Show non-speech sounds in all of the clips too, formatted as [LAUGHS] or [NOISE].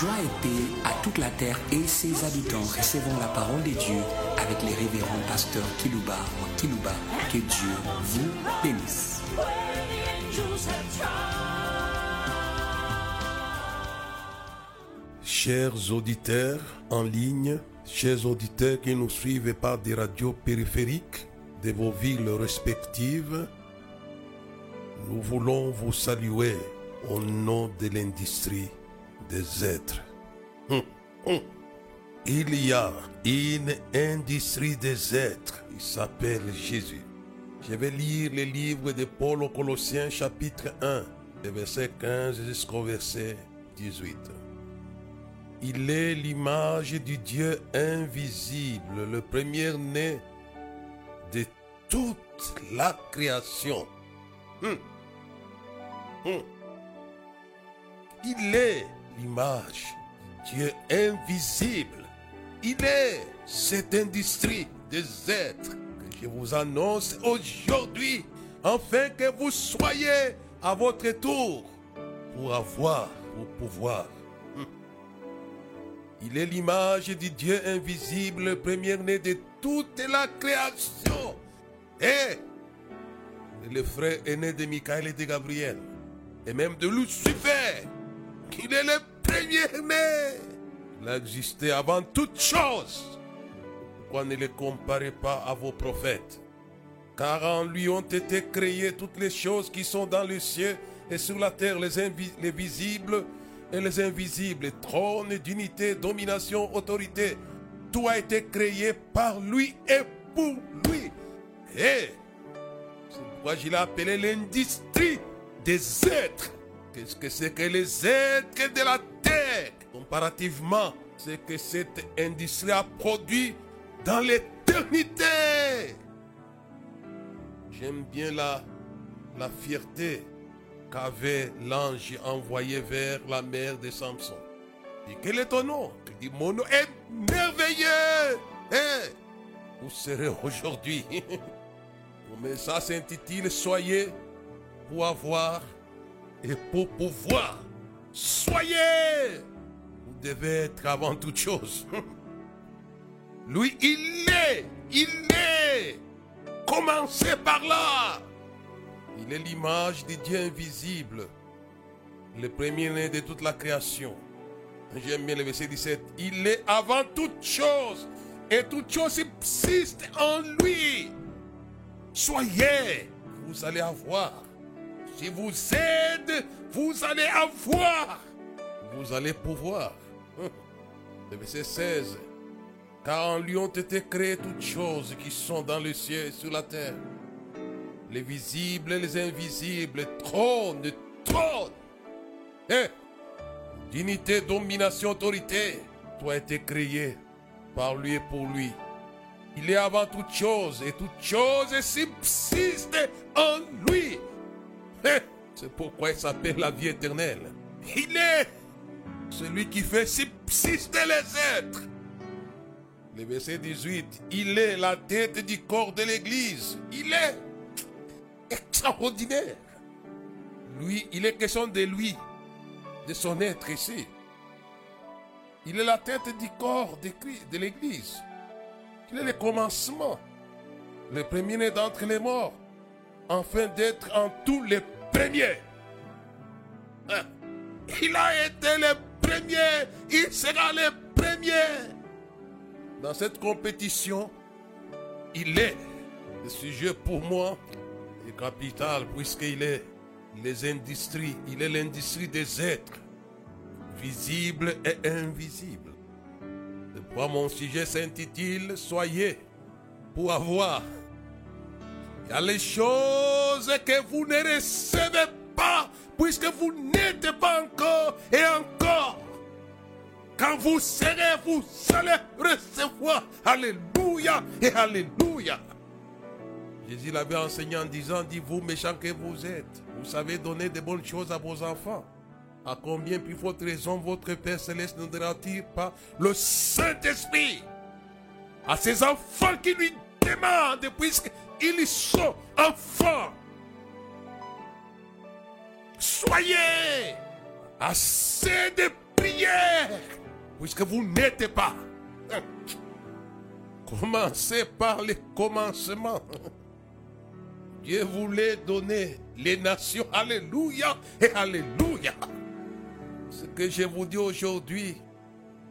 Joie et paix à toute la terre et ses habitants. Recevons la parole de Dieu avec les révérends pasteurs Kilouba ou Kilouba. Que Dieu vous bénisse. Chers auditeurs en ligne, chers auditeurs qui nous suivent par des radios périphériques de vos villes respectives, nous voulons vous saluer au nom de l'industrie des êtres. Hum. Il y a une industrie des êtres qui s'appelle Jésus. Je vais lire le livre de Paul aux Colossiens chapitre 1, de verset 15 jusqu'au verset 18. Il est l'image du Dieu invisible, le premier-né de toute la création. Hum. Hum. Il est l'image Dieu invisible. Il est cette industrie des êtres que je vous annonce aujourd'hui, afin que vous soyez à votre tour pour avoir, pour pouvoir. Hum. Il est l'image du Dieu invisible, le premier-né de toute la création. Et le frère aîné de Michael et de Gabriel, et même de Lucifer. Il est le premier-né. Il a existé avant toute chose. Pourquoi ne le comparez pas à vos prophètes? Car en lui ont été créées toutes les choses qui sont dans le ciel et sur la terre, les, les visibles et les invisibles, trône, dignité, domination, autorité. Tout a été créé par lui et pour lui. Et c'est pourquoi je l'ai appelé l'industrie des êtres. Qu'est-ce que c'est que les êtres de la terre? Comparativement, c'est que cette industrie a produit dans l'éternité. J'aime bien la, la fierté qu'avait l'ange envoyé vers la mère de Samson. Et quel est ton nom? Il dit, mon nom est merveilleux. Hein? Vous serez aujourd'hui? [LAUGHS] Mais ça s'intitule Soyez pour avoir et pour pouvoir. Soyez Vous devez être avant toute chose. [LAUGHS] Lui, il est, il est. Commencez par là. Il est l'image du Dieu invisible, le premier-né de toute la création. J'aime bien le verset 17. Il est avant toute chose et toute chose subsiste en lui. Soyez, vous allez avoir. Si vous êtes, vous allez avoir. Vous allez pouvoir. [LAUGHS] Le verset 16. Car en lui ont été créées toutes choses qui sont dans le ciel et sur la terre. Les visibles et les invisibles, trône, trône. Hein? Dignité, domination, autorité. Tout a été créé par lui et pour lui. Il est avant toute chose et toute chose subsiste en lui. Hein? C'est pourquoi il s'appelle la vie éternelle. Il est celui qui fait subsister les êtres. Le verset 18, il est la tête du corps de l'Église. Il est extraordinaire. Lui, il est question de lui, de son être ici. Il est la tête du corps de l'Église. Il est le commencement, le premier-né d'entre les morts, afin d'être en tous les premiers. Hein? Il a été le premier, il sera le premier. Dans cette compétition, il est le sujet pour moi est capital puisqu'il est les industries, il est l'industrie des êtres, visibles et invisibles. C'est pourquoi mon sujet s'intitule Soyez pour avoir. Il y a les choses que vous ne recevez pas puisque vous n'êtes pas encore et encore. Quand vous serez, vous allez recevoir. Alléluia et Alléluia. Jésus l'avait enseigné en disant, dit vous méchants que vous êtes, vous savez donner de bonnes choses à vos enfants. À combien puis votre raison, votre Père Céleste ne donnera-t-il pas le Saint-Esprit à ses enfants qui lui demandent, puisqu'ils sont enfants. Soyez assez de prière, puisque vous n'êtes pas. Commencez par les commencements. Dieu voulait donner les nations. Alléluia et Alléluia. Ce que je vous dis aujourd'hui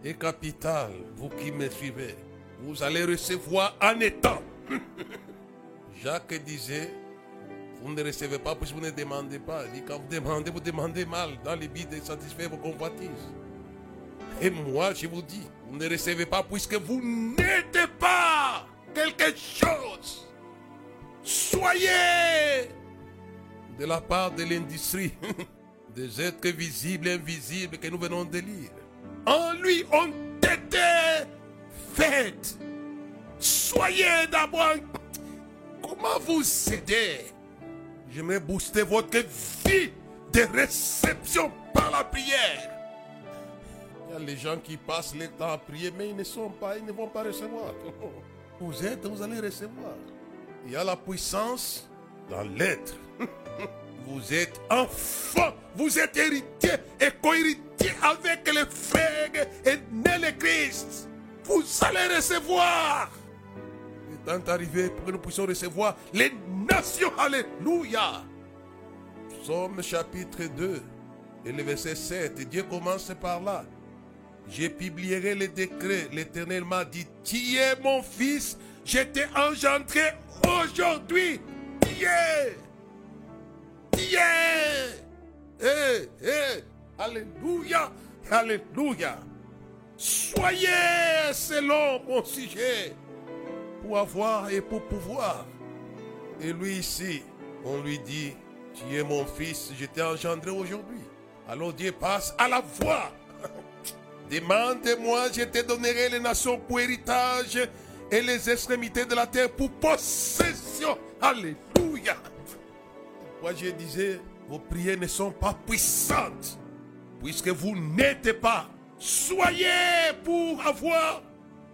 est capital. Vous qui me suivez, vous allez recevoir en étant. [LAUGHS] Jacques disait, vous ne recevez pas puisque vous ne demandez pas. Il dit, quand vous demandez, vous demandez mal dans les buts de satisfaire vos convoitises. Et moi, je vous dis, vous ne recevez pas puisque vous n'êtes pas quelque chose. Soyez de la part de l'industrie, [LAUGHS] des êtres visibles et invisibles que nous venons de lire. En lui ont été faites. Soyez d'abord. Comment vous aider? J'aimerais booster votre vie de réception par la prière. Il y a les gens qui passent le temps à prier, mais ils ne sont pas, ils ne vont pas recevoir. [LAUGHS] Vous êtes, vous allez recevoir. Il y a la puissance dans l'être. [LAUGHS] Vous êtes enfant, vous êtes héritier et co-héritier avec les frères et né le Christ. Vous allez recevoir. Le temps est arrivé pour que nous puissions recevoir les nations. Alléluia. Psaume chapitre 2 et le verset 7. Dieu commence par là. Je publierai les décrets. L'Éternel m'a dit, tu es mon fils, je t'ai engendré aujourd'hui. Dieu. Dieu. Eh, eh. Alléluia. Alléluia. Soyez selon mon sujet pour avoir et pour pouvoir. Et lui ici, on lui dit, tu es mon fils, je t'ai engendré aujourd'hui. Alors Dieu passe à la voix. [LAUGHS] Demande-moi, je te donnerai les nations pour héritage et les extrémités de la terre pour possession. Alléluia. Moi je disais, vos prières ne sont pas puissantes, puisque vous n'êtes pas. Soyez pour avoir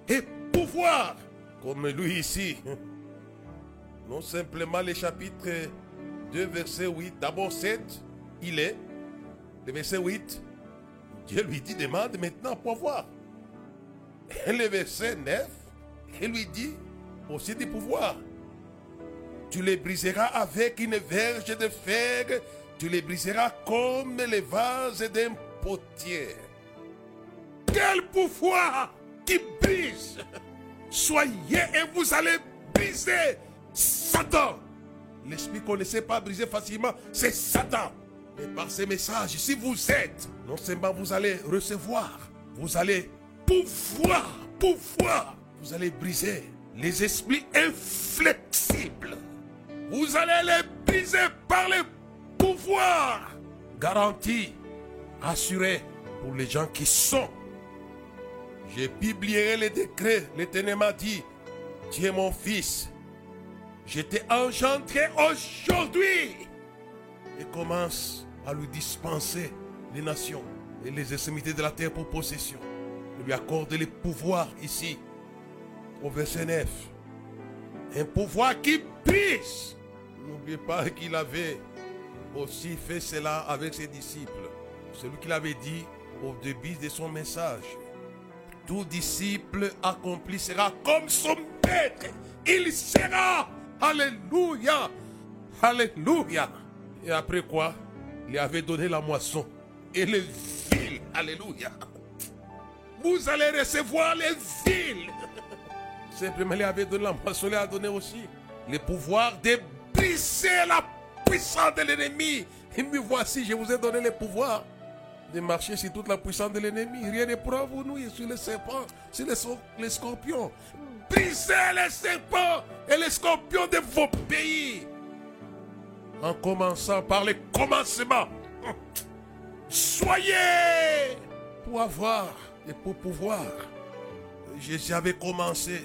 et pouvoir, comme lui ici. Non simplement les chapitres 2, verset 8, d'abord 7, il est. Le verset 8, Dieu lui dit, demande maintenant pour voir. Et le verset 9, il lui dit aussi du pouvoir. Tu les briseras avec une verge de fer, tu les briseras comme les vases d'un potier. Quel pouvoir qui brise Soyez et vous allez briser Satan. L'esprit qu'on ne sait pas briser facilement, c'est Satan. Mais par ces messages, si vous êtes, non seulement vous allez recevoir, vous allez pouvoir, pouvoir, vous allez briser les esprits inflexibles. Vous allez les briser par le pouvoir garanti, assuré pour les gens qui sont. J'ai publié les décrets. L'Éternel m'a dit, tu es mon fils. Je t'ai engendré aujourd'hui. Et commence à lui dispenser les nations et les extrémités de la terre pour possession. Il lui accorde les pouvoirs ici, au verset 9. Un pouvoir qui brise. N'oubliez pas qu'il avait aussi fait cela avec ses disciples. Celui qu'il avait dit au début de son message. Tout disciple accompli sera comme son maître. Il sera. Alléluia. Alléluia. Et après quoi Il avait donné la moisson et les villes. Alléluia. Vous allez recevoir les villes. [LAUGHS] Simplement, il avait donné la moisson, il a donné aussi le pouvoir de briser la puissance de l'ennemi. Et me voici, je vous ai donné le pouvoir de marcher sur toute la puissance de l'ennemi. Rien pourra vous nouer sur les serpents, sur les, scorpions. Brisez les serpents et les scorpions de vos pays. En commençant par les commencements. Soyez pour avoir et pour pouvoir. J'avais commencé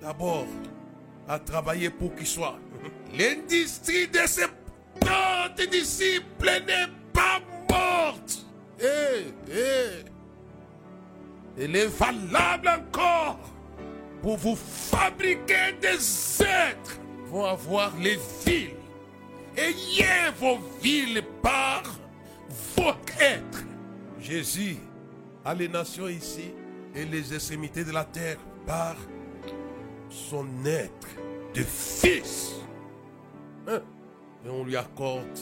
d'abord à travailler pour qu'il soit. L'industrie de plantes disciples n'est pas morte. Eh, eh. Elle est valable encore pour vous fabriquer des êtres vont avoir les villes. Ayez vos villes par votre être. Jésus à les nations ici et les extrémités de la terre par son être de fils. Hein? Et on lui accorde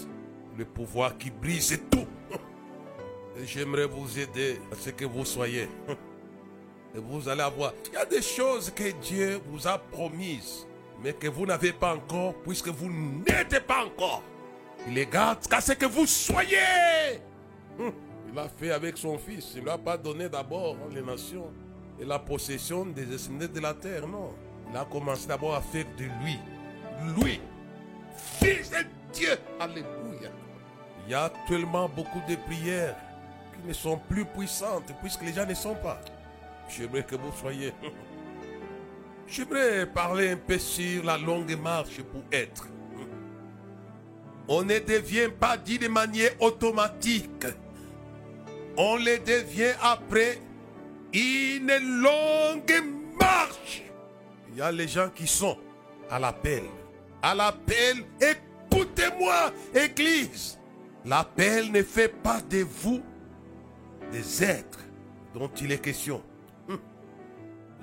le pouvoir qui brise tout. J'aimerais vous aider à ce que vous soyez. [LAUGHS] Et vous allez avoir. Il y a des choses que Dieu vous a promises, mais que vous n'avez pas encore, puisque vous n'êtes pas encore. Il les garde qu'à ce que vous soyez. Hum, Il l'a fait avec son fils. Il ne lui a pas donné d'abord les nations et la possession des descendants de la terre. Non. Il a commencé d'abord à faire de lui, lui, fils de Dieu. Alléluia. Il y a actuellement beaucoup de prières qui ne sont plus puissantes puisque les gens ne sont pas. J'aimerais que vous soyez. [LAUGHS] J'aimerais parler un peu sur la longue marche pour être. On ne devient pas dit de manière automatique. On le devient après une longue marche. Il y a les gens qui sont à l'appel. À l'appel, écoutez-moi, Église. L'appel ne fait pas de vous des êtres dont il est question. Hum.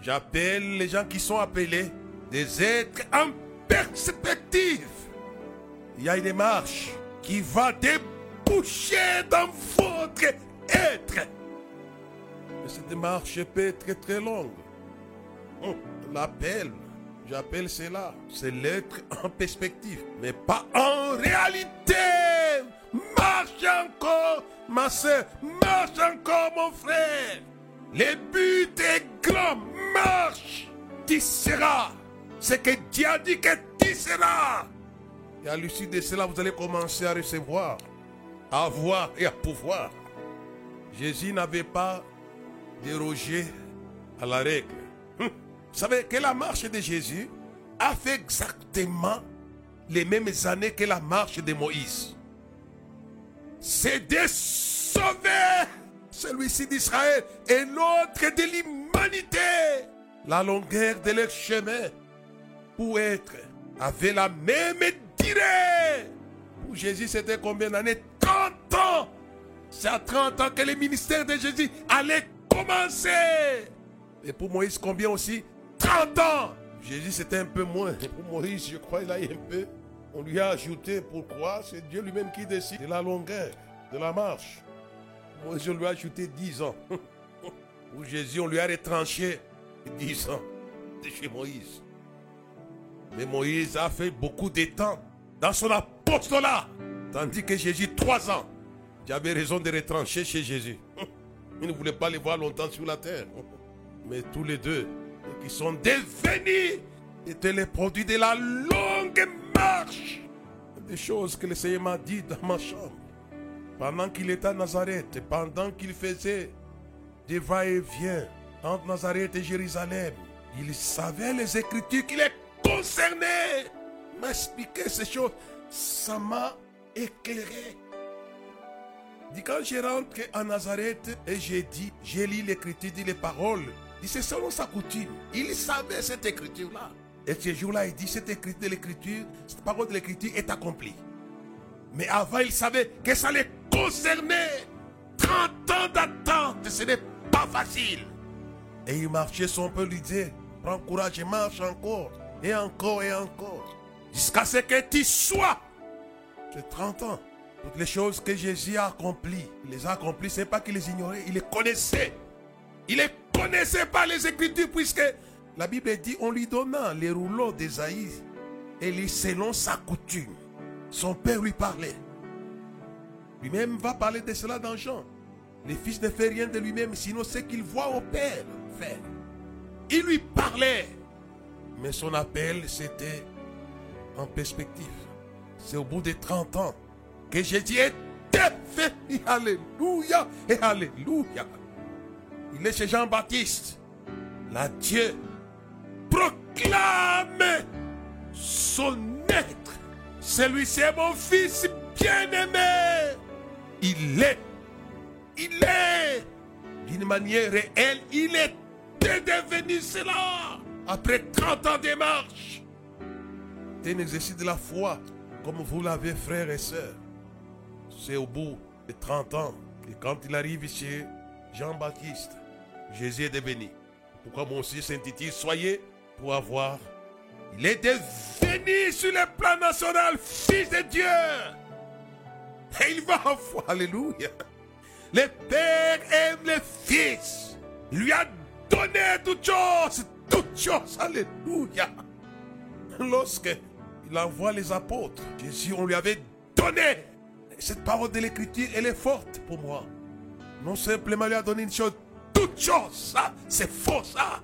J'appelle les gens qui sont appelés des êtres en perspective. Il y a une marche qui va déboucher dans votre être. Mais cette marche peut être très, longue. L'appel, j'appelle cela, c'est l'être en perspective, mais pas en réalité. Marche encore, ma soeur, marche encore, mon frère. Le but est grand, marche. Tu seras ce que Dieu a dit que tu seras. Et à l'issue de cela, vous allez commencer à recevoir, à avoir et à pouvoir. Jésus n'avait pas dérogé à la règle. Hum. Vous savez que la marche de Jésus a fait exactement les mêmes années que la marche de Moïse. C'est de sauver celui-ci d'Israël et l'autre de l'humanité. La longueur de leur chemin pour être avait la même durée. Pour Jésus, c'était combien d'années? 30 ans. C'est à 30 ans que le ministère de Jésus allait commencer. Et pour Moïse, combien aussi? 30 ans. Jésus, c'était un peu moins. Pour Moïse, je crois, il a eu un peu. On lui a ajouté, pourquoi? C'est Dieu lui-même qui décide de la longueur de la marche. Moïse, lui a ajouté 10 ans. [LAUGHS] Pour Jésus, on lui a retranché 10 ans de chez Moïse. Mais Moïse a fait beaucoup de temps dans son apostolat. Tandis que Jésus, 3 ans. J'avais raison de retrancher chez Jésus. [LAUGHS] Il ne voulait pas les voir longtemps sur la terre. [LAUGHS] Mais tous les deux, qui sont devenus, étaient les produits de la longue Des choses que le Seigneur m'a dit dans ma chambre. Pendant qu'il était à Nazareth, pendant qu'il faisait des va-et-vient entre Nazareth et Jérusalem, il savait les Écritures qui les concernaient. M'expliquer ces choses, ça m'a éclairé. Dit quand je rentre à Nazareth et j'ai dit, j'ai lu l'écriture, dit les paroles, dit c'est selon sa coutume. Il savait cette écriture-là. Et ce jour-là, il dit, cette écriture de l'écriture, cette parole de l'écriture est accomplie. Mais avant, il savait que ça les concernait. 30 ans d'attente, ce n'est pas facile. Et il marchait, son peuple lui disait, prends courage et marche encore, et encore, et encore, jusqu'à ce que tu sois. C'est 30 ans. Toutes les choses que Jésus a accomplies, il les a accomplies, c'est pas qu'il les ignorait, il les connaissait. Il ne connaissait pas les Écritures, puisque la Bible dit, on lui donna les rouleaux d'Ésaïe, et lui, selon sa coutume, son père lui parlait. Lui-même va parler de cela dans Jean. Le fils ne fait rien de lui-même, sinon ce qu'il voit au père faire. Il lui parlait, mais son appel, c'était en perspective. C'est au bout de 30 ans que Jésus est fait. Alléluia et Alléluia. Il est chez Jean-Baptiste. La Dieu proclame son être. Celui-ci est mon fils bien-aimé. Il est. Il est. D'une manière réelle, il est devenu cela. Après 30 ans de marche. C'est un exercice de la foi, comme vous l'avez, frères et sœurs. C'est au bout de 30 ans que quand il arrive chez Jean-Baptiste, Jésus est devenu. Pourquoi mon fils s'intitule Soyez avoir. Il est devenu sur le plan national fils de Dieu. Et il va avoir, alléluia. Le Père aime le Fils. Il lui a donné toutes choses, toutes choses, alléluia. Lorsque il envoie les apôtres, Jésus, on lui avait donné. Cette parole de l'écriture, elle est forte pour moi. Non simplement lui a donné une chose, toute chose, ça, c'est faux, ça.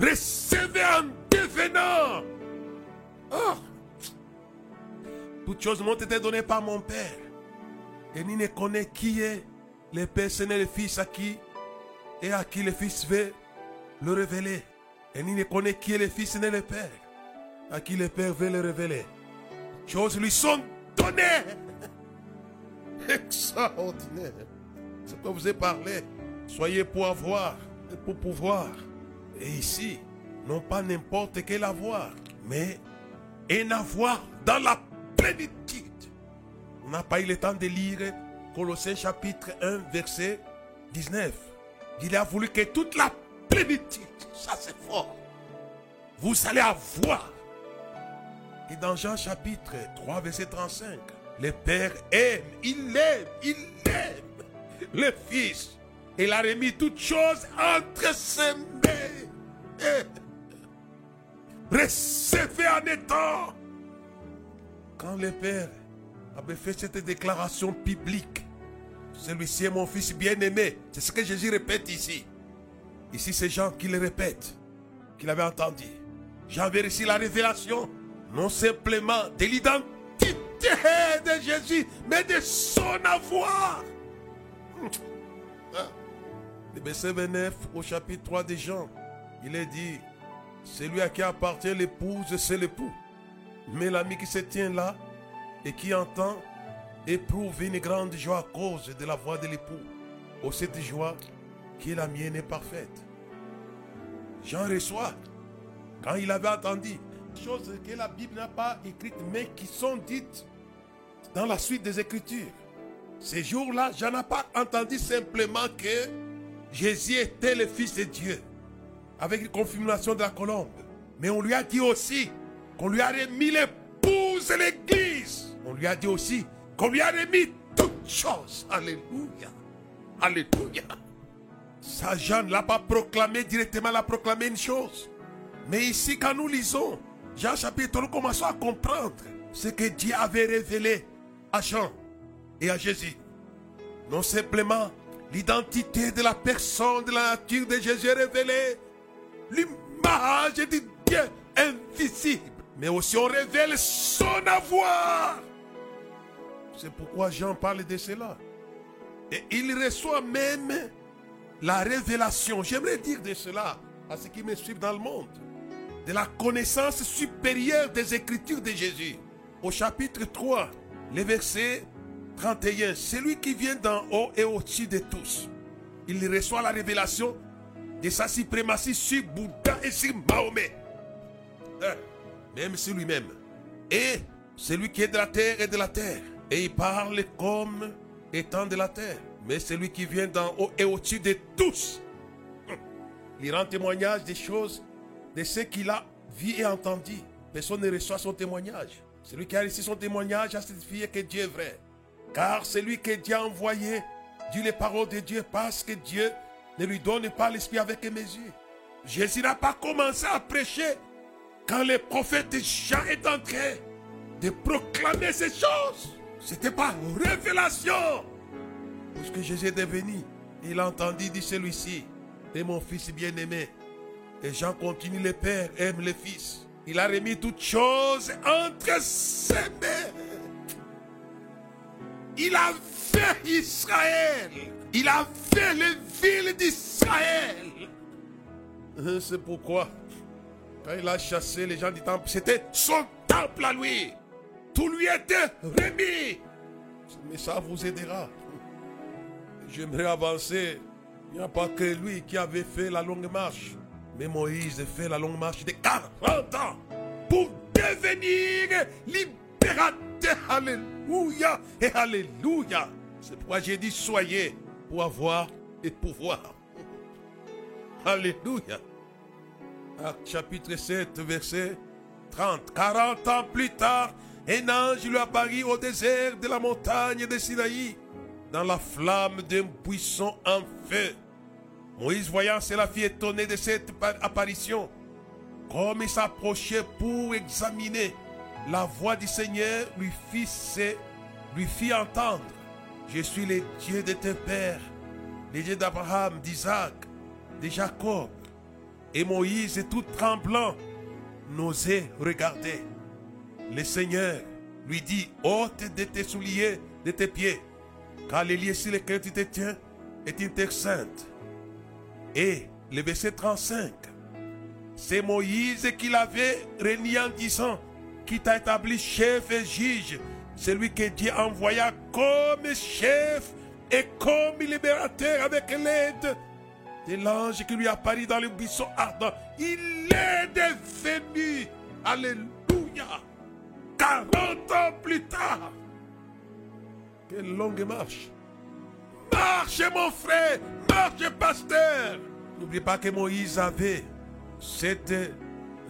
Recevez en devenant. Ah. Toutes choses m'ont été données par mon Père. Et ni ne connaît qui est le Père, ce n'est le Fils à qui et à qui le Fils veut le révéler. Et ni ne connaît qui est le Fils, ce n'est le Père à qui le Père veut le révéler. Choses lui sont données. [LAUGHS] Extraordinaire. C'est quoi vous ai parlé. Soyez pour avoir et pour pouvoir. Et ici, non pas n'importe quel avoir, mais un avoir dans la plénitude. On n'a pas eu le temps de lire Colossiens chapitre 1, verset 19. Il a voulu que toute la plénitude, ça c'est fort, vous allez avoir. Et dans Jean chapitre 3, verset 35, le Père aime, il aime, il aime le Fils. Il a remis toutes choses entre ses mains. Recevez en étant. Quand le Père avait fait cette déclaration publique, celui-ci est mon fils bien-aimé. C'est ce que Jésus répète ici. Ici, c'est Jean qui le répète, qu'il avait entendu. J'avais reçu la révélation, non simplement de l'identité de Jésus, mais de son avoir. Le verset 29 au chapitre 3 de Jean, il est dit, celui à qui appartient l'épouse, c'est l'époux. Mais l'ami qui se tient là et qui entend éprouve une grande joie à cause de la voix de l'époux. Oh, cette joie qui est la mienne est parfaite. Jean reçoit, quand il avait entendu, choses que la Bible n'a pas écrites, mais qui sont dites dans la suite des Écritures. Ces jours-là, Jean n'a pas entendu simplement que Jésus était le Fils de Dieu, avec une confirmation de la colombe. Mais on lui a dit aussi qu'on lui a remis l'épouse et l'église. On lui a dit aussi qu'on lui a remis toutes choses. Alléluia. Alléluia. Ça, Jean ne l'a pas proclamé directement, il a proclamé une chose. Mais ici, quand nous lisons Jean chapitre, nous commençons à comprendre ce que Dieu avait révélé à Jean et à Jésus. Non simplement l'identité de la personne, de la nature de Jésus révélée, l'image de Dieu invisible, mais aussi on révèle son avoir. C'est pourquoi Jean parle de cela. Et il reçoit même la révélation, j'aimerais dire de cela à ceux qui me suivent dans le monde, de la connaissance supérieure des Écritures de Jésus. Au chapitre 3, le verset 31, celui qui vient d'en haut et au-dessus de tous. Il reçoit la révélation de sa suprématie sur Bouddha et sur Mahomet. Hein, même sur lui-même. Et celui qui est de la terre est de la terre. Et il parle comme étant de la terre. Mais celui qui vient d'en haut et au-dessus de tous. Hum. Il rend témoignage des choses, de ce qu'il a vu et entendu. Personne ne reçoit son témoignage. Celui qui a reçu son témoignage a certifié que Dieu est vrai. Car celui que Dieu a envoyé dit les paroles de Dieu parce que Dieu ne lui donne pas l'esprit avec mesure. Jésus n'a pas commencé à prêcher quand le prophète Jean est entré de proclamer ces choses. C'était pas révélation. Puisque Jésus est devenu, il a entendu dire celui-ci, est mon fils bien-aimé. Et Jean continue, le Père aime le Fils. Il a remis toutes choses entre ses mains. Il a fait Israël. Il a fait les villes d'Israël. C'est pourquoi, quand il a chassé les gens du temple, c'était son temple à lui. Tout lui était remis. Mais ça vous aidera. J'aimerais avancer. Il n'y a pas que lui qui avait fait la longue marche. Mais Moïse a fait la longue marche de 40 ans pour devenir libérateur. Alléluia et Alléluia. C'est pourquoi j'ai dit soyez pour avoir et pouvoir. [LAUGHS] Alléluia. Acte chapitre 7, verset 30. 40 ans plus tard, un ange lui apparut au désert de la montagne de Sinaï, dans la flamme d'un buisson en feu. Moïse, voyant cela, fit étonné de cette apparition. Comme il s'approchait pour examiner, la voix du Seigneur lui fit, lui fit entendre Je suis le Dieu de tes pères, le Dieu d'Abraham, d'Isaac, de Jacob. Et Moïse, tout tremblant, n'osait regarder. Le Seigneur lui dit ôte de tes souliers de tes pieds, car les lieux sur lesquels tu te tiens est une terre sainte. Et le verset 35, c'est Moïse qui l'avait renié en disant qui t'a établi chef et juge, celui que Dieu envoya comme chef et comme libérateur avec l'aide de l'ange qui lui apparut dans le buisson ardent. Il est devenu, alléluia, 40 ans plus tard. Quelle longue marche. Marche mon frère, marche pasteur. N'oublie pas que Moïse avait cette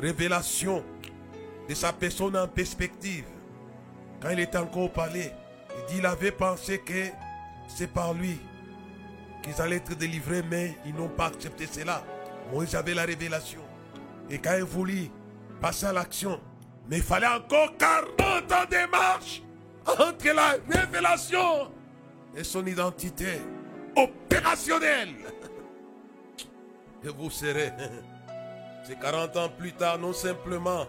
révélation de sa personne en perspective. Quand il était encore au palais, il dit qu'il avait pensé que c'est par lui qu'ils allaient être délivrés, mais ils n'ont pas accepté cela. Moïse avait la révélation. Et quand il voulut passer à l'action, mais il fallait encore 40 ans de marche entre la révélation et son identité opérationnelle. [LAUGHS] Et vous serez, [LAUGHS] c'est 40 ans plus tard, non simplement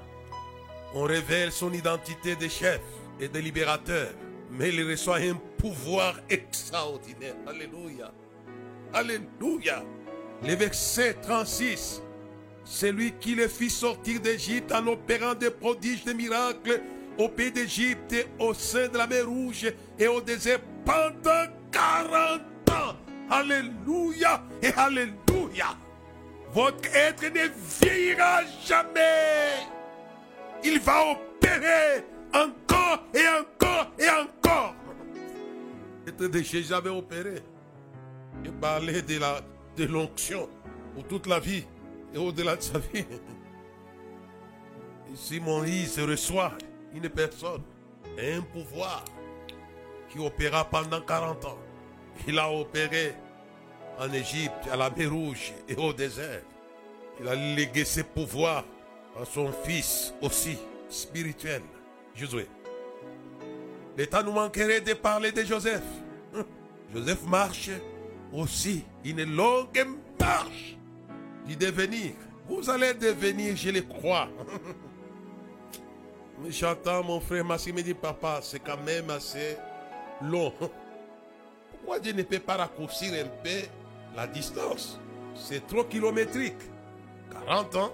on révèle son identité de chef et de libérateur, mais il reçoit un pouvoir extraordinaire. Alléluia. Alléluia. Le verset 36. C'est lui qui les fit sortir d'Égypte en opérant des prodiges, des miracles au pays d'Égypte, au sein de la mer Rouge et au désert pendant 40 ans. Alléluia et Alléluia. Votre être ne vieillira jamais. Il va opérer encore et encore et encore. Être de opéré. Il parlait de la de l'onction pour toute la vie et au-delà de sa vie. Ici, Moïse reçoit une personne et un pouvoir qui opéra pendant 40 ans. Il a opéré en Égypte, à la mer Rouge et au désert. Il a légué ses pouvoirs son fils aussi spirituel, Josué. L'État nous manquerait de parler de Joseph. Joseph marche aussi une longue marche du devenir. Vous allez devenir, je le crois. [LAUGHS] J'entends mon frère Massi me dit, papa, c'est quand même assez long. [LAUGHS] Pourquoi Dieu ne peut pas raccourcir un peu la distance? C'est trop kilométrique. 40 ans.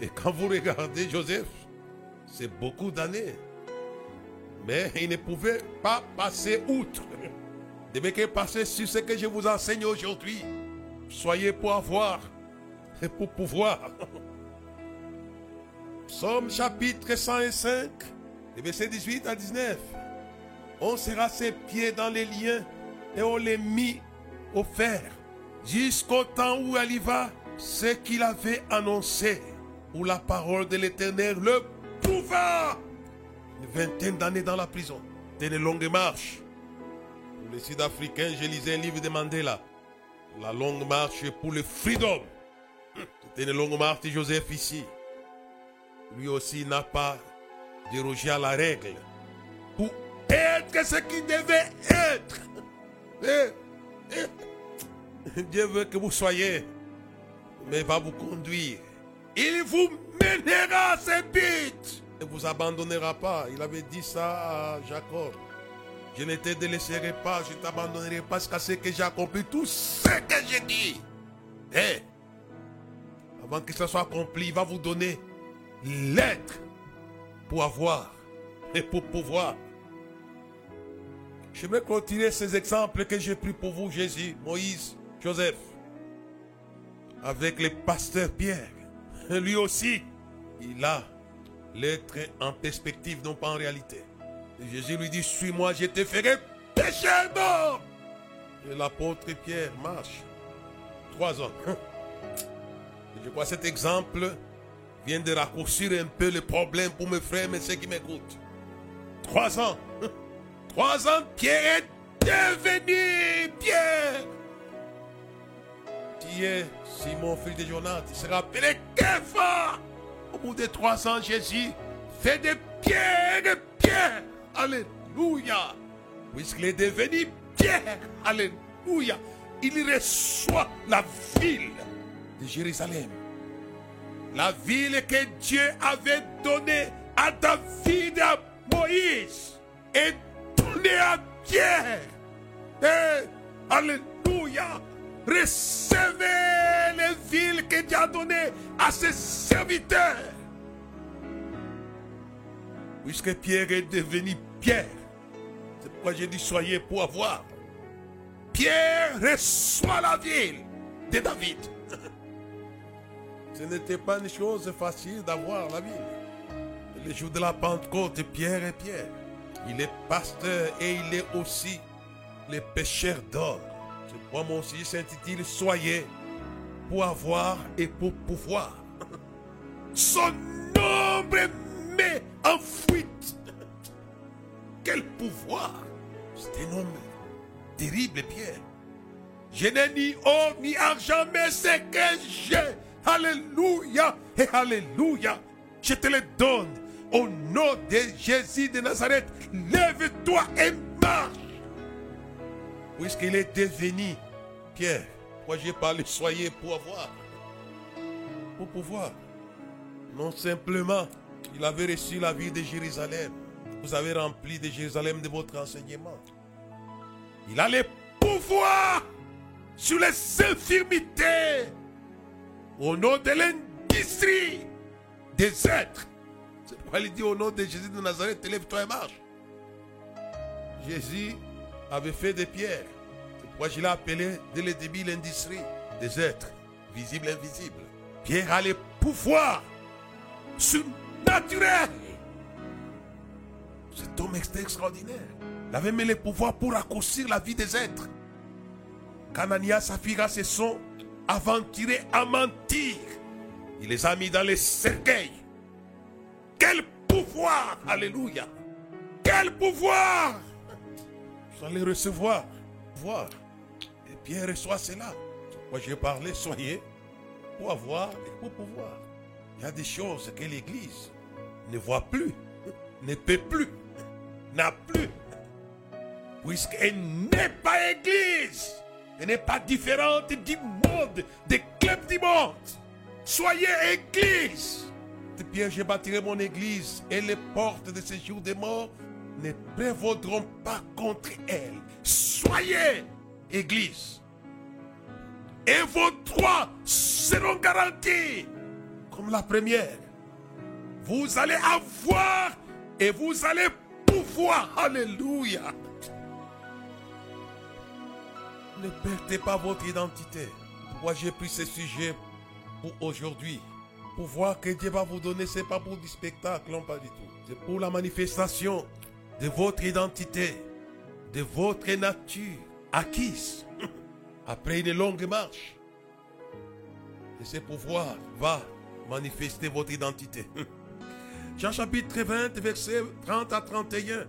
Et quand vous regardez Joseph, c'est beaucoup d'années. Mais il ne pouvait pas passer outre. Il devait passer sur ce que je vous enseigne aujourd'hui. Soyez pour avoir et pour pouvoir. Psaume chapitre 105, versets 18 à 19. On serra ses pieds dans les liens et on les mit au fer. Jusqu'au temps où elle y va, ce qu'il avait annoncé, la parole de l'éternel le pouvoir. Une vingtaine d'années dans la prison, c'était une longue marche. Pour les Sud-Africains, je lisais un livre de Mandela. La longue marche pour le freedom. C'était une longue marche de Joseph ici. Lui aussi n'a pas dérogé à la règle. Pour être ce qu'il devait être. Dieu veut que vous soyez, mais va vous conduire. Il vous mènera à ses buts. Ne vous abandonnera pas. Il avait dit ça à Jacob. Je ne te délaisserai pas, je ne t'abandonnerai pas jusqu'à ce que j'ai accompli tout ce que j'ai dit. Et avant que ce soit accompli, il va vous donner l'être pour avoir et pour pouvoir. Je vais continuer ces exemples que j'ai pris pour vous, Jésus, Moïse, Joseph, avec le pasteur Pierre. [LAUGHS] Lui aussi, il a l'être en perspective, non pas en réalité. Jésus lui dit, suis-moi, je te ferai pécher mort. Et l'apôtre Pierre marche trois ans. [LAUGHS] Je crois que cet exemple vient de raccourcir un peu le problème pour mes frères et ceux qui m'écoutent. Trois ans. [LAUGHS] Trois ans, Pierre est devenu Pierre. Qui est Simon, fils de Jonas, il sera appelé Kéfa. Au bout de trois ans, Jésus fait de pierre de pierre. Alléluia. Puisqu'il est devenu Pierre. Alléluia. Il reçoit la ville de Jérusalem. La ville que Dieu avait donnée à David et à Moïse est donnée à Pierre. Et, alléluia. Recevez les villes que Dieu a données à ses serviteurs. Puisque Pierre est devenu Pierre. C'est pourquoi j'ai dit soyez pour avoir. Pierre reçoit la ville de David. Ce n'était pas une chose facile d'avoir la ville. Le jour de la Pentecôte, Pierre est Pierre. Il est pasteur et il est aussi le pêcheur d'or. Pourquoi mon aussi s'intitule Soyez pour avoir et pour pouvoir. Son nombre met en fuite. Quel pouvoir C'est un homme terrible, Pierre. Je n'ai ni or ni argent, mais c'est que j'ai. Alléluia et Alléluia. Je te le donne. Au nom de Jésus de Nazareth, lève-toi et marche. Puisqu'il est devenu Pierre, moi j'ai parlé, soyez pour avoir. Pour pouvoir. Non simplement, il avait reçu la vie de Jérusalem. Vous avez rempli de Jérusalem de votre enseignement. Il a le pouvoir sur les infirmités au nom de l'industrie des êtres. C'est pourquoi il dit au nom de Jésus de Nazareth, lève-toi et marche. Jésus avait fait des pierres. C'est pourquoi je l'ai appelé dès le début l'industrie des êtres, visibles et invisibles? Pierre a le pouvoir surnaturel. Cet homme était extraordinaire. Il avait mis le pouvoir pour raccourcir la vie des êtres. Canania, Saphira se sont aventurés à mentir. Il les a mis dans les cercueils. Quel pouvoir Alléluia Quel pouvoir Vous allez recevoir. Voir. Et Pierre reçoit cela. Moi j'ai parlé, soyez pour avoir et pour pouvoir. Il y a des choses que l'Église ne voit plus, ne peut plus, n'a plus. Puisqu'elle n'est pas Église. Elle n'est pas différente du monde, des clubs du monde. Soyez Église. Pierre, je bâtirai mon Église et les portes de ces jours des morts ne prévaudront pas contre elle. Soyez Église. Et vos droits seront garantis comme la première. Vous allez avoir et vous allez pouvoir. Alléluia. Ne perdez pas votre identité. Pourquoi j'ai pris ce sujet pour aujourd'hui Pouvoir que Dieu va vous donner, ce n'est pas pour du spectacle, non pas du tout. C'est pour la manifestation de votre identité, de votre nature acquise [LAUGHS] après une longue marche. Et ce pouvoir va manifester votre identité. [LAUGHS] Jean chapitre 20, verset 30 à 31.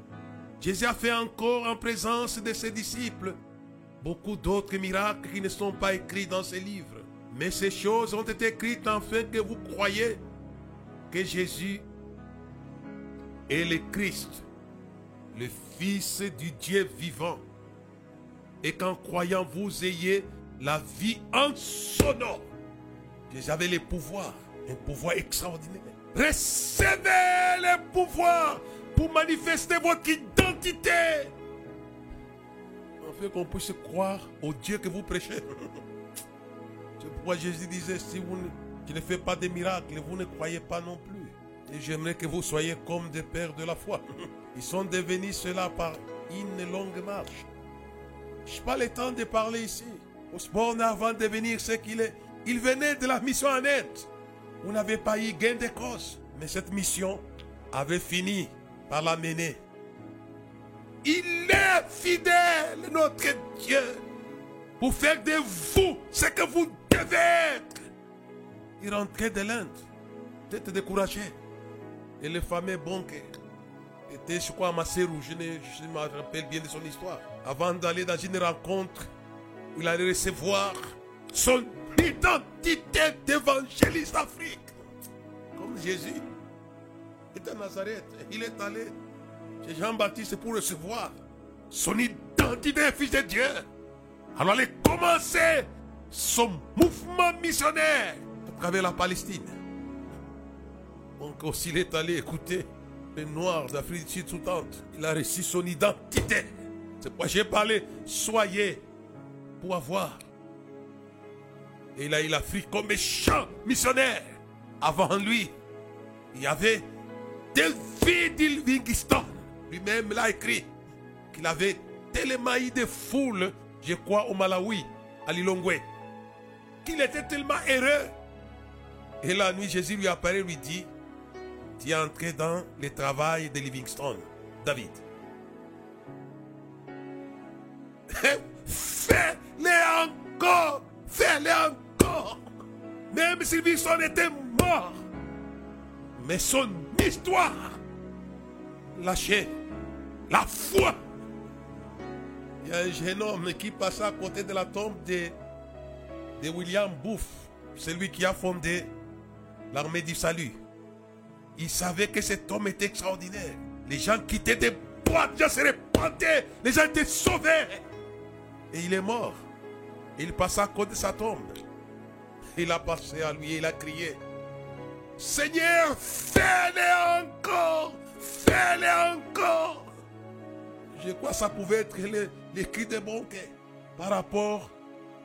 Jésus a fait encore en présence de ses disciples beaucoup d'autres miracles qui ne sont pas écrits dans ces livres. Mais ces choses ont été écrites afin que vous croyez que Jésus est le Christ, le Fils du Dieu vivant, et qu'en croyant vous ayez la vie en son nom. Jésus avait le pouvoir, un pouvoir extraordinaire. Recevez le pouvoir pour manifester votre identité. Afin qu'on puisse croire au Dieu que vous prêchez. [LAUGHS] C'est pourquoi Jésus disait, si vous ne, ne faites pas de miracles, vous ne croyez pas non plus. Et j'aimerais que vous soyez comme des pères de la foi. Ils sont devenus cela par une longue marche. Je n'ai pas le temps de parler ici. Osborne, avant de venir ce qu'il est, il venait de la mission en Inde. Vous n'avez pas eu gain de cause. Mais cette mission avait fini par l'amener. Il est fidèle, notre Dieu. pour faire de vous ce que vous devez être. Il rentrait de l'Inde, peut-être découragé. Et le fameux banquier était, je crois, massé rouge. Je, je me rappelle bien de son histoire. Avant d'aller dans une rencontre, il allait recevoir son identité d'évangéliste d'Afrique. Comme Jésus était à Nazareth. Il est allé chez Jean-Baptiste pour recevoir son identité de fils de Dieu. Alors il a commencé son mouvement missionnaire à travers la Palestine. Donc aussi il est allé écouter les Noirs d'Afrique du Sud sous tente. Il a reçu son identité. C'est pourquoi j'ai parlé, soyez pour avoir. Et il a eu l'Afrique comme méchant missionnaire. Avant lui, il y avait David Livingstone. Lui-même l'a écrit qu'il avait tellement eu de foules, je crois, au Malawi, à Lilongwe, qu'il était tellement heureux. Et la nuit, Jésus lui apparaît lui dit, tu es entré dans le travail de Livingstone, David. [LAUGHS] Fais-le encore, fais-le encore. Même si Livingstone était mort, mais son histoire lâchait la foi. Il y a un jeune homme qui passait à côté de la tombe de, de William Booth, celui qui a fondé l'armée du salut. Il savait que cet homme était extraordinaire. Les gens quittaient des boîtes, les gens se répandaient, les gens étaient sauvés. Et il est mort. Il passa à côté de sa tombe. Il a passé à lui et il a crié Seigneur, fais-le encore, fais-le encore. Je crois que ça pouvait être le, le cri de banquet par rapport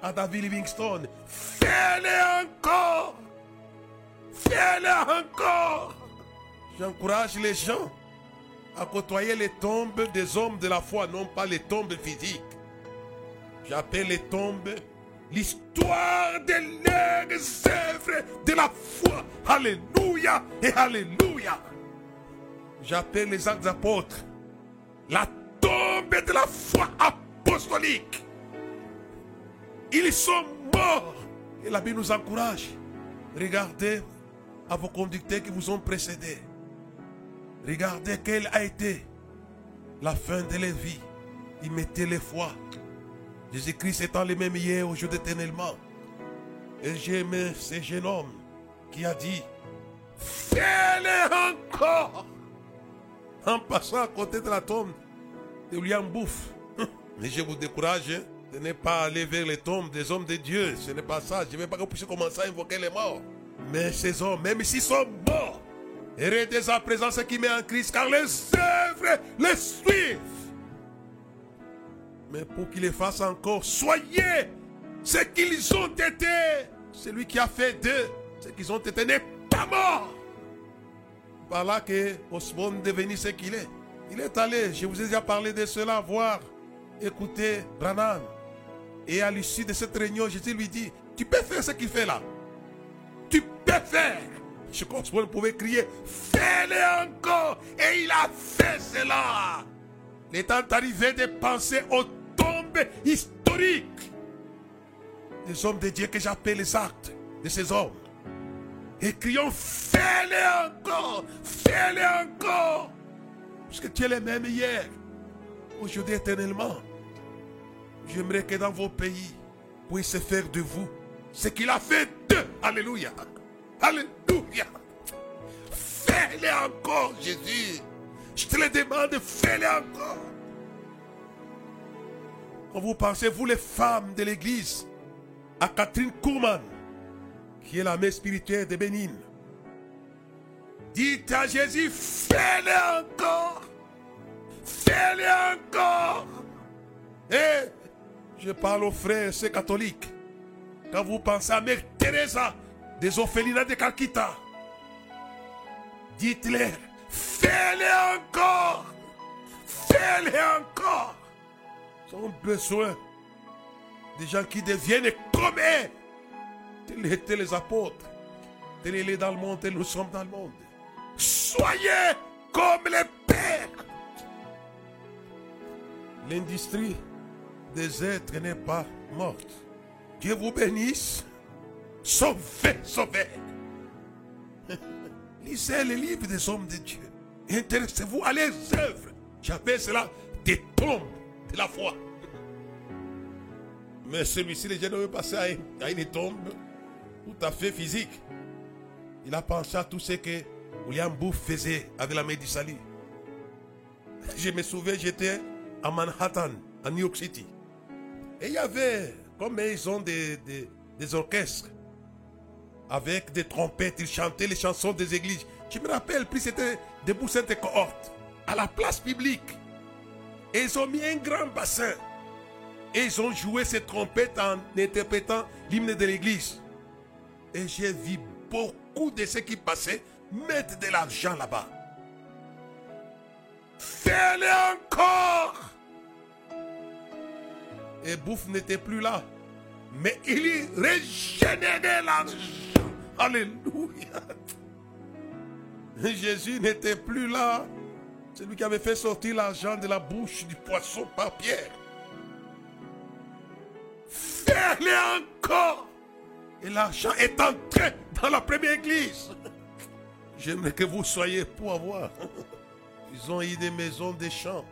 à David Livingstone. Fais-le encore, fais-le encore. J'encourage les gens à côtoyer les tombes des hommes de la foi, non pas les tombes physiques. J'appelle les tombes l'histoire de leurs œuvres de la foi. Alléluia et Alléluia. J'appelle les actes apôtres la tombe de la foi apostolique. Ils sont morts. Et la Bible nous encourage. Regardez à vos conducteurs qui vous ont précédés. Regardez quelle a été la fin de leur vie. Ils mettaient les foi. Jésus-Christ étant le même hier, aujourd'hui éternellement. Et j'ai aimé ce jeune homme qui a dit, fais-le encore. En passant à côté de la tombe de William Booth. [LAUGHS] Mais je vous décourage de ne pas aller vers les tombes des hommes de Dieu. Ce n'est pas ça. Je ne veux pas que vous puissiez commencer à invoquer les morts. Mais ces hommes, même s'ils sont morts, hérédez à présent ce qui met en Christ, car les œuvres les suivent. Mais pour qu'ils les fassent encore, soyez ce qu'ils ont été. Celui qui a fait d'eux ce qu'ils ont été n'est pas mort. Par là que Osmond est devenu ce qu'il est. Il est allé, je vous ai déjà parlé de cela, voir, écouter Branham. Et à l'issue de cette réunion, Jésus lui dit, tu peux faire ce qu'il fait là. Tu peux faire. Je pense qu'on pouvait crier, fais-le encore. Et il a fait cela. Il temps arrivé de penser aux tombes historiques des hommes de Dieu que j'appelle les actes de ces hommes. Et crions, fais-le encore, fais-le encore. Parce que tu es le même hier, aujourd'hui éternellement. J'aimerais que dans vos pays, puisse faire de vous ce qu'il a fait d'eux. Alléluia. Alléluia. Fais-le encore, Jésus. Je te le demande, fais-le encore. Quand vous pensez, vous les femmes de l'église, à Catherine Kuhlman, qui est la mère spirituelle de Bénin, dites à Jésus, fais-le encore. Fais-le encore. Et je parle aux frères et sœurs catholiques. Quand vous pensez à Mère Teresa des orphelinats de Calcutta, dites-leur, fais-le encore. Fais-le encore. Nous avons besoin des gens qui deviennent comme eux. Tels les apôtres. Tels est dans le monde, nous sommes dans le monde. Soyez comme les pères. L'industrie des êtres n'est pas morte. Dieu vous bénisse. Sauvez, sauvez. [LAUGHS] Lisez les livres des hommes de Dieu. Intéressez-vous à leurs œuvres. J'appelle cela des tombes de la foi. Mais celui-ci, les gens passer à une, à une tombe tout à fait physique. Il a pensé à tout ce que William Booth faisait avec la du. Je me souviens, j'étais à Manhattan, à New York City. Et il y avait, comme ils ont des, des orchestres, avec des trompettes, ils chantaient les chansons des églises. Je me rappelle, puis c'était debout cette cohorte, à la place publique. Et ils ont mis un grand bassin. Et ils ont joué ces trompettes en interprétant l'hymne de l'église. Et j'ai vu beaucoup de ceux qui passaient mettre de l'argent là-bas. Fais-le encore. Et Bouffe n'était plus là. Mais il y régénérait l'argent. Alléluia. Jésus n'était plus là. C'est lui qui avait fait sortir l'argent de la bouche du poisson par Pierre. Fais-le encore. Et l'argent est entré dans la première église. J'aimerais que vous soyez pour avoir. Ils ont eu des maisons des champs.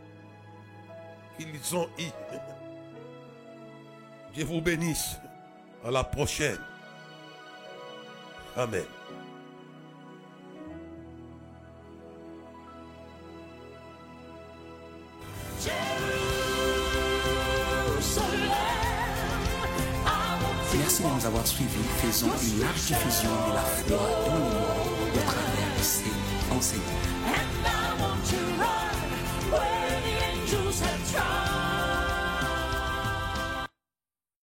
Ils ont eu. Dieu vous bénisse. À la prochaine. Amen. Merci de nous avoir suivis. Faisons une large diffusion de la foi dans le monde au travers de ces enseignements.